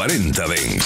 40 Dens.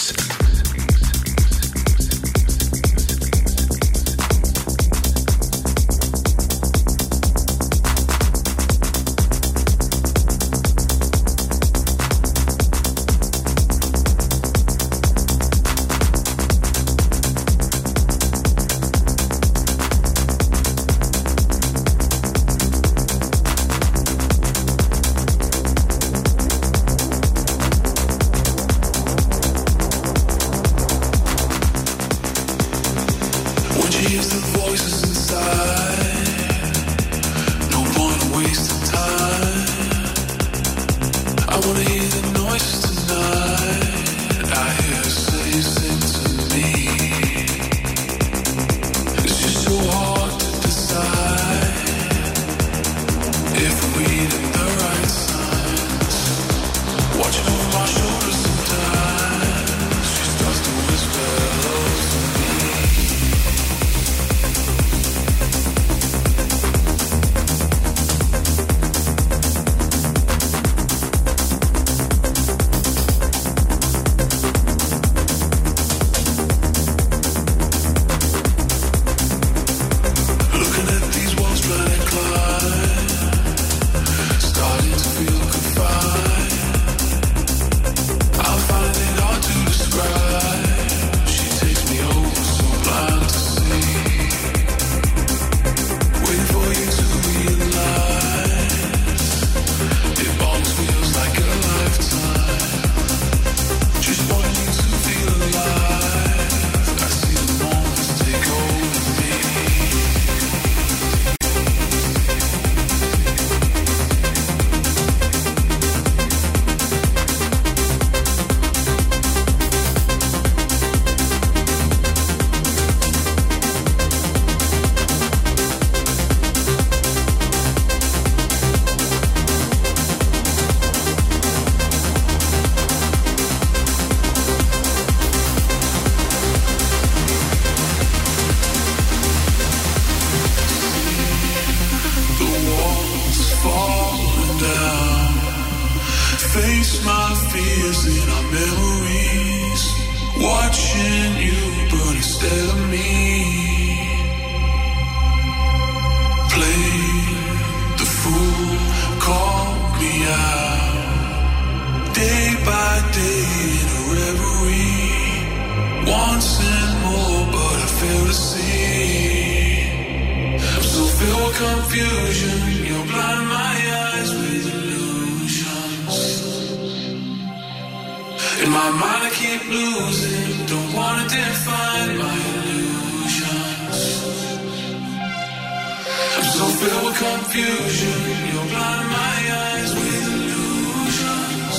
So filled with confusion, you'll blind my eyes with illusions.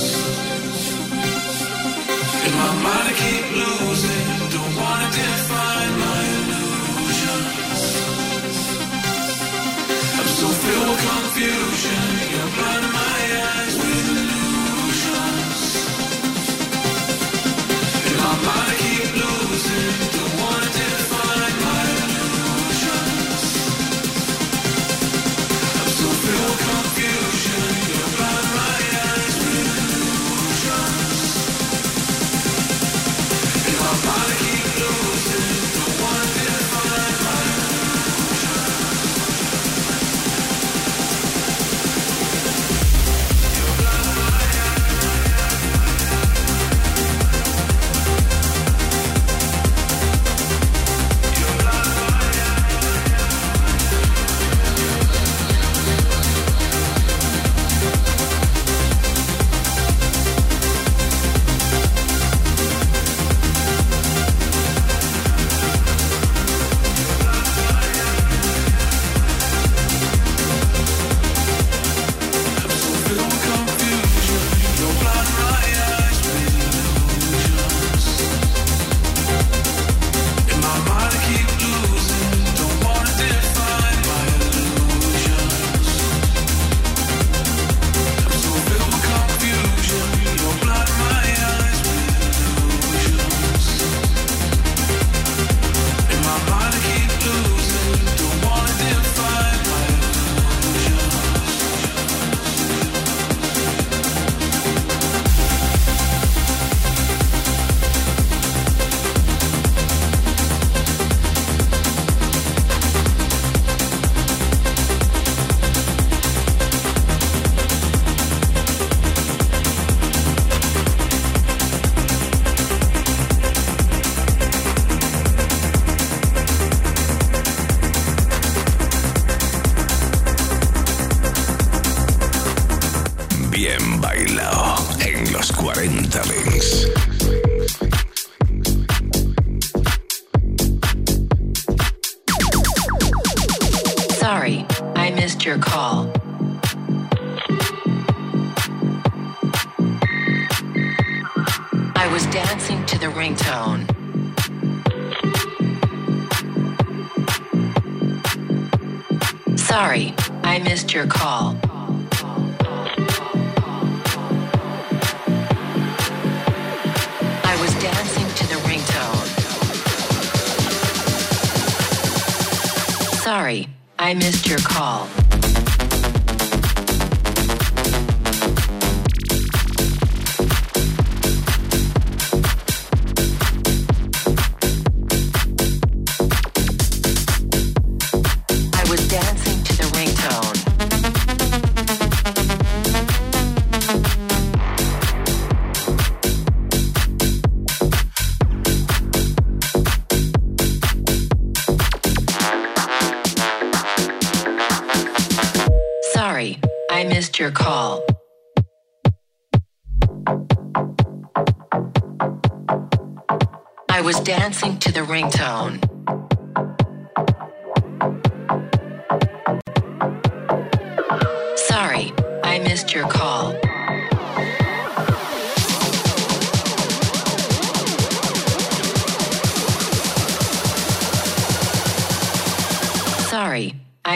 In my mind, I keep losing. Don't wanna define my illusions. I'm so filled with confusion. Your call.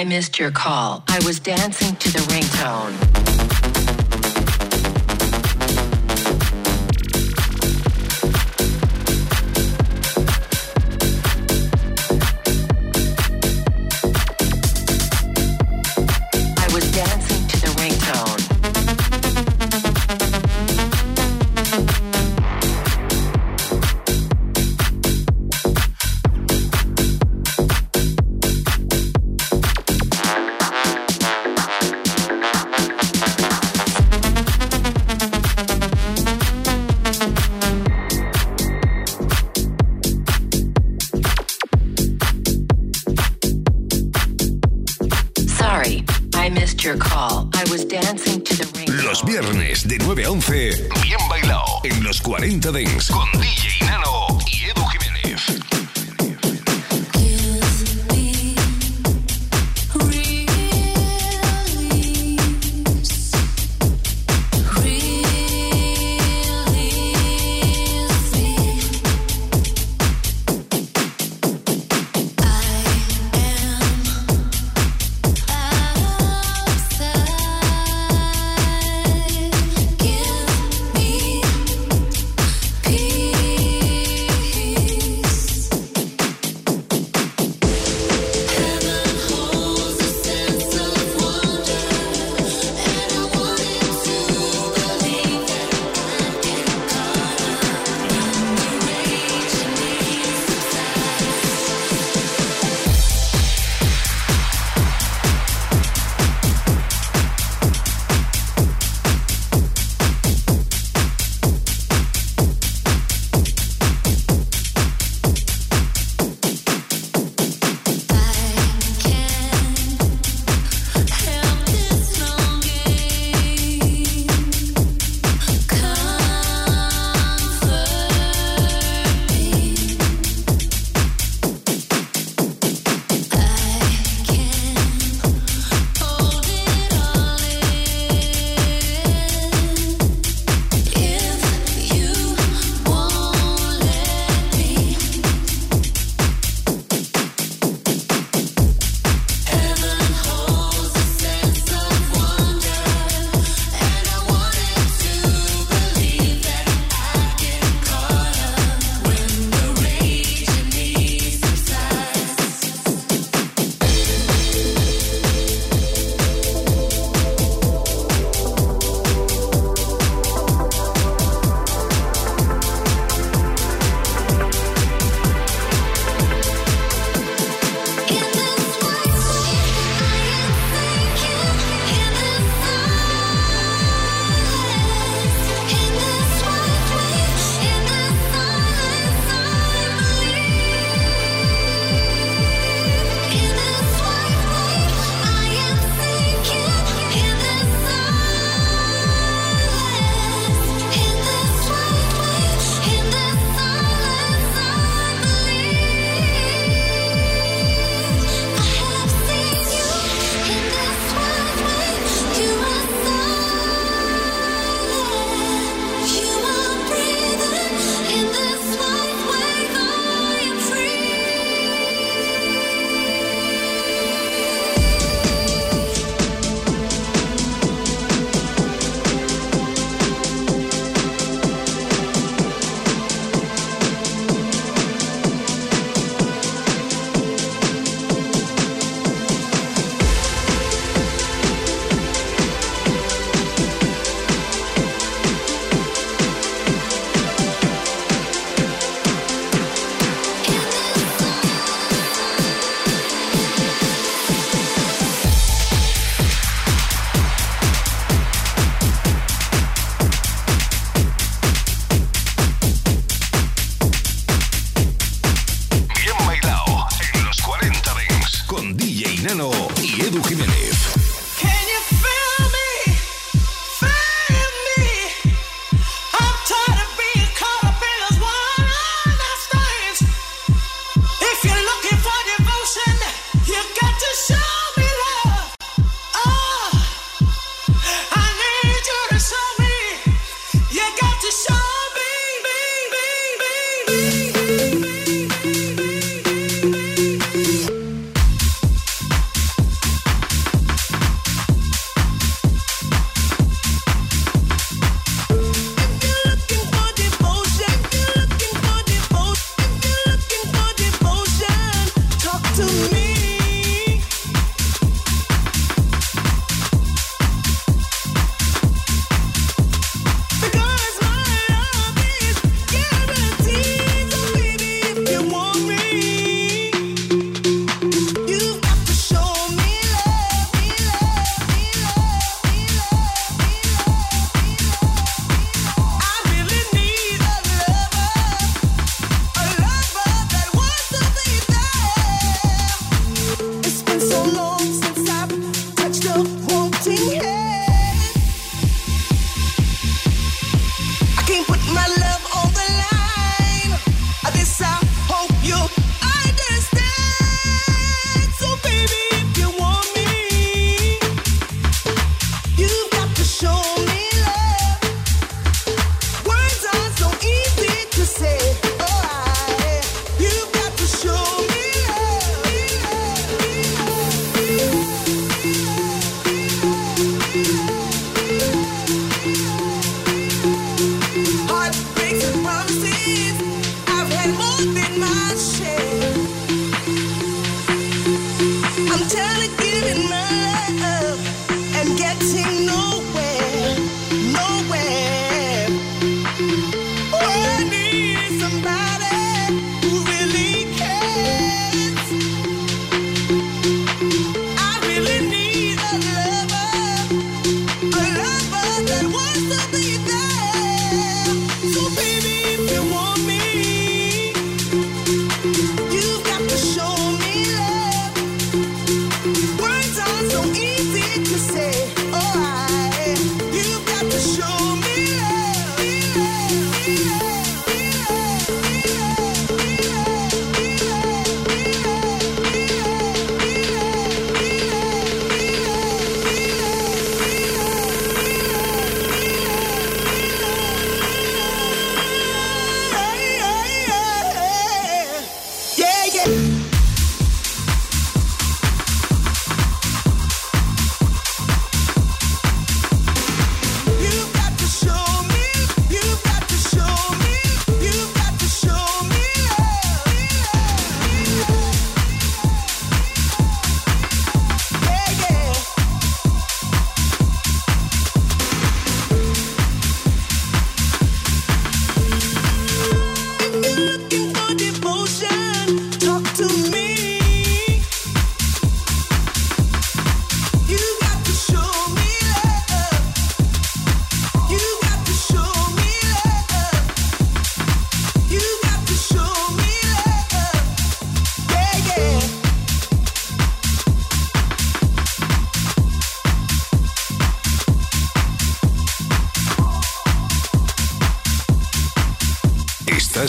I missed your call. I was dancing to the ringtone.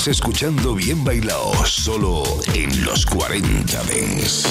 Escuchando Bien Bailao, solo en los 40 Dents.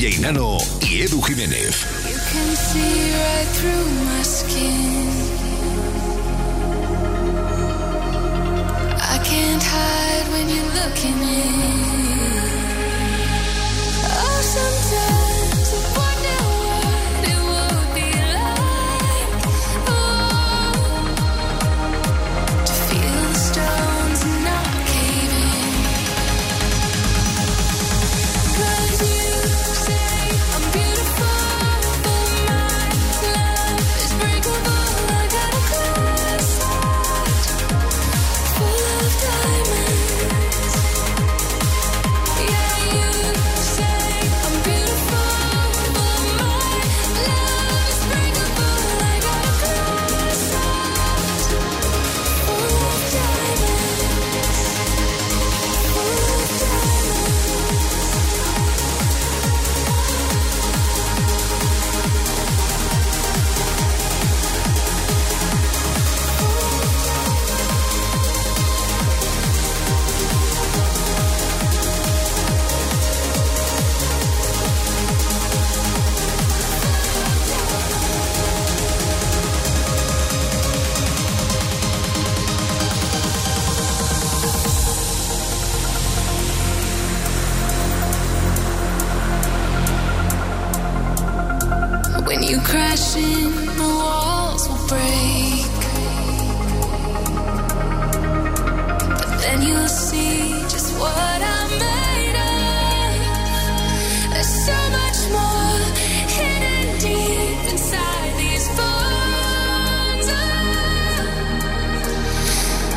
DJ y Edu Jiménez. You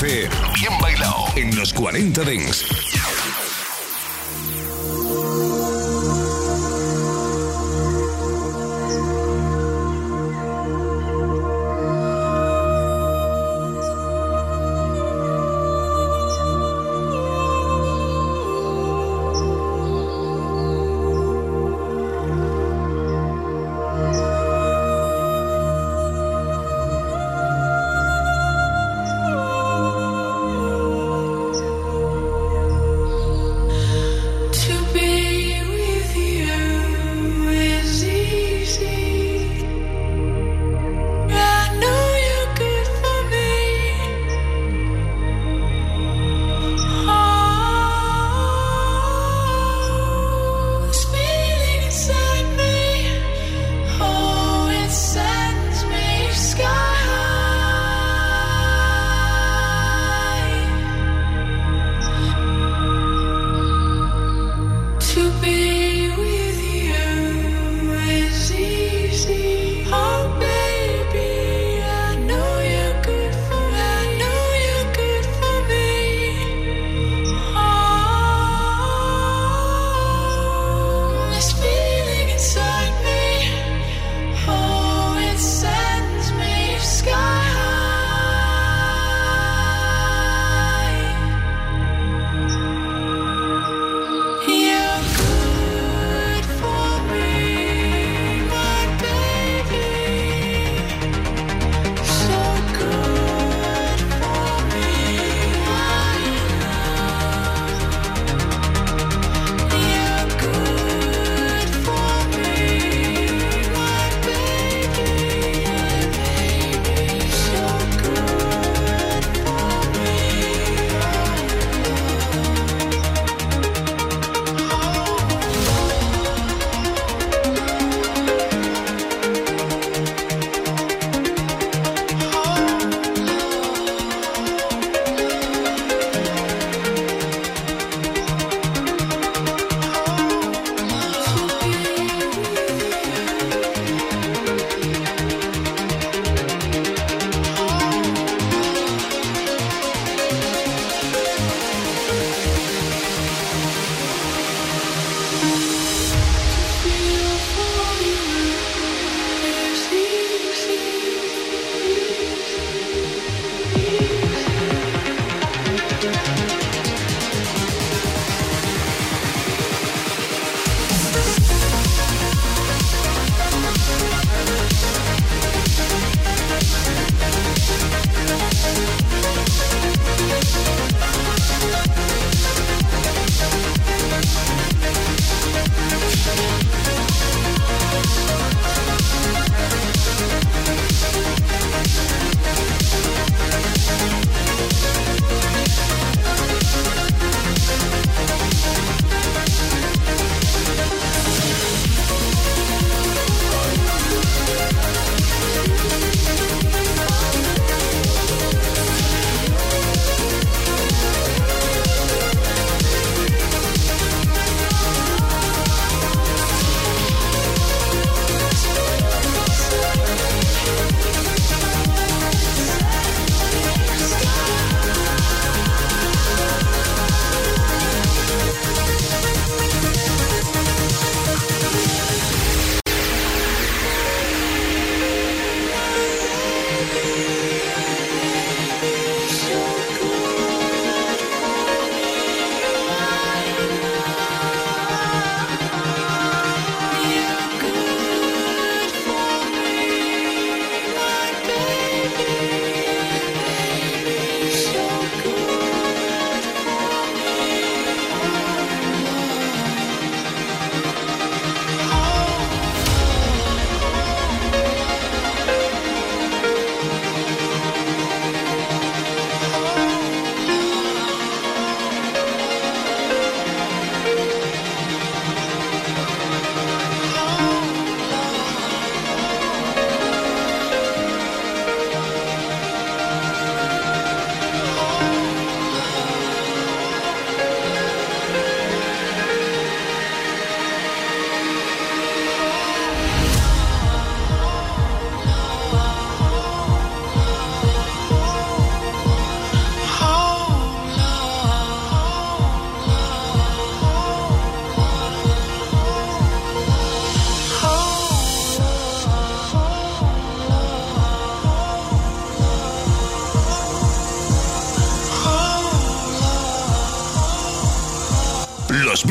bien bailado en los 40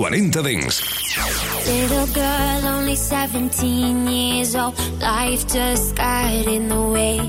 40 Dings. Little girl, only 17 years old. Life just got in the way.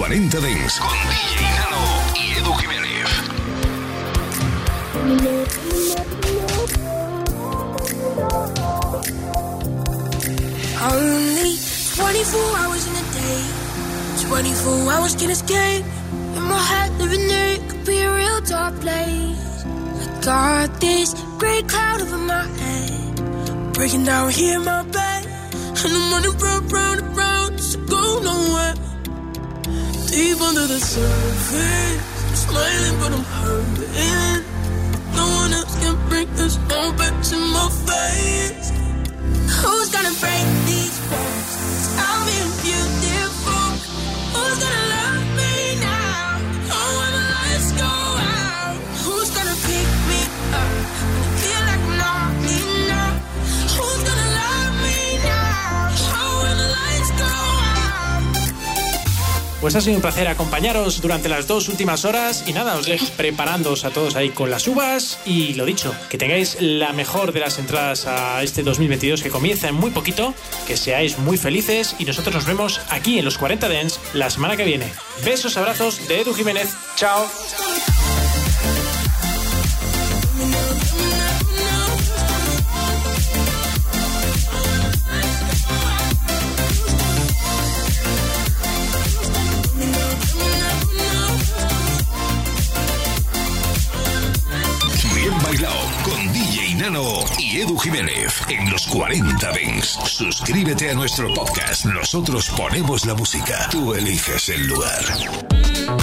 40 Dance con DJ Nano y Edu Jiménez. Only 24 hours in a day. 24 hours can escape. In my head, living there could be a real dark place. I got this great cloud over my head. Breaking down here in my bed. And I'm running round, round, round. So go nowhere. Deep under the surface, I'm smiling, but I'm hurting. No one else can bring this moment to my face. Who's gonna break these walls? I'm being beautiful. Pues ha sido un placer acompañaros durante las dos últimas horas y nada, os dejo preparándoos a todos ahí con las uvas y lo dicho, que tengáis la mejor de las entradas a este 2022 que comienza en muy poquito, que seáis muy felices y nosotros nos vemos aquí en los 40 Dents la semana que viene. Besos, abrazos de Edu Jiménez. Chao. Edu Jiménez en los 40 Dents. Suscríbete a nuestro podcast. Nosotros ponemos la música. Tú eliges el lugar.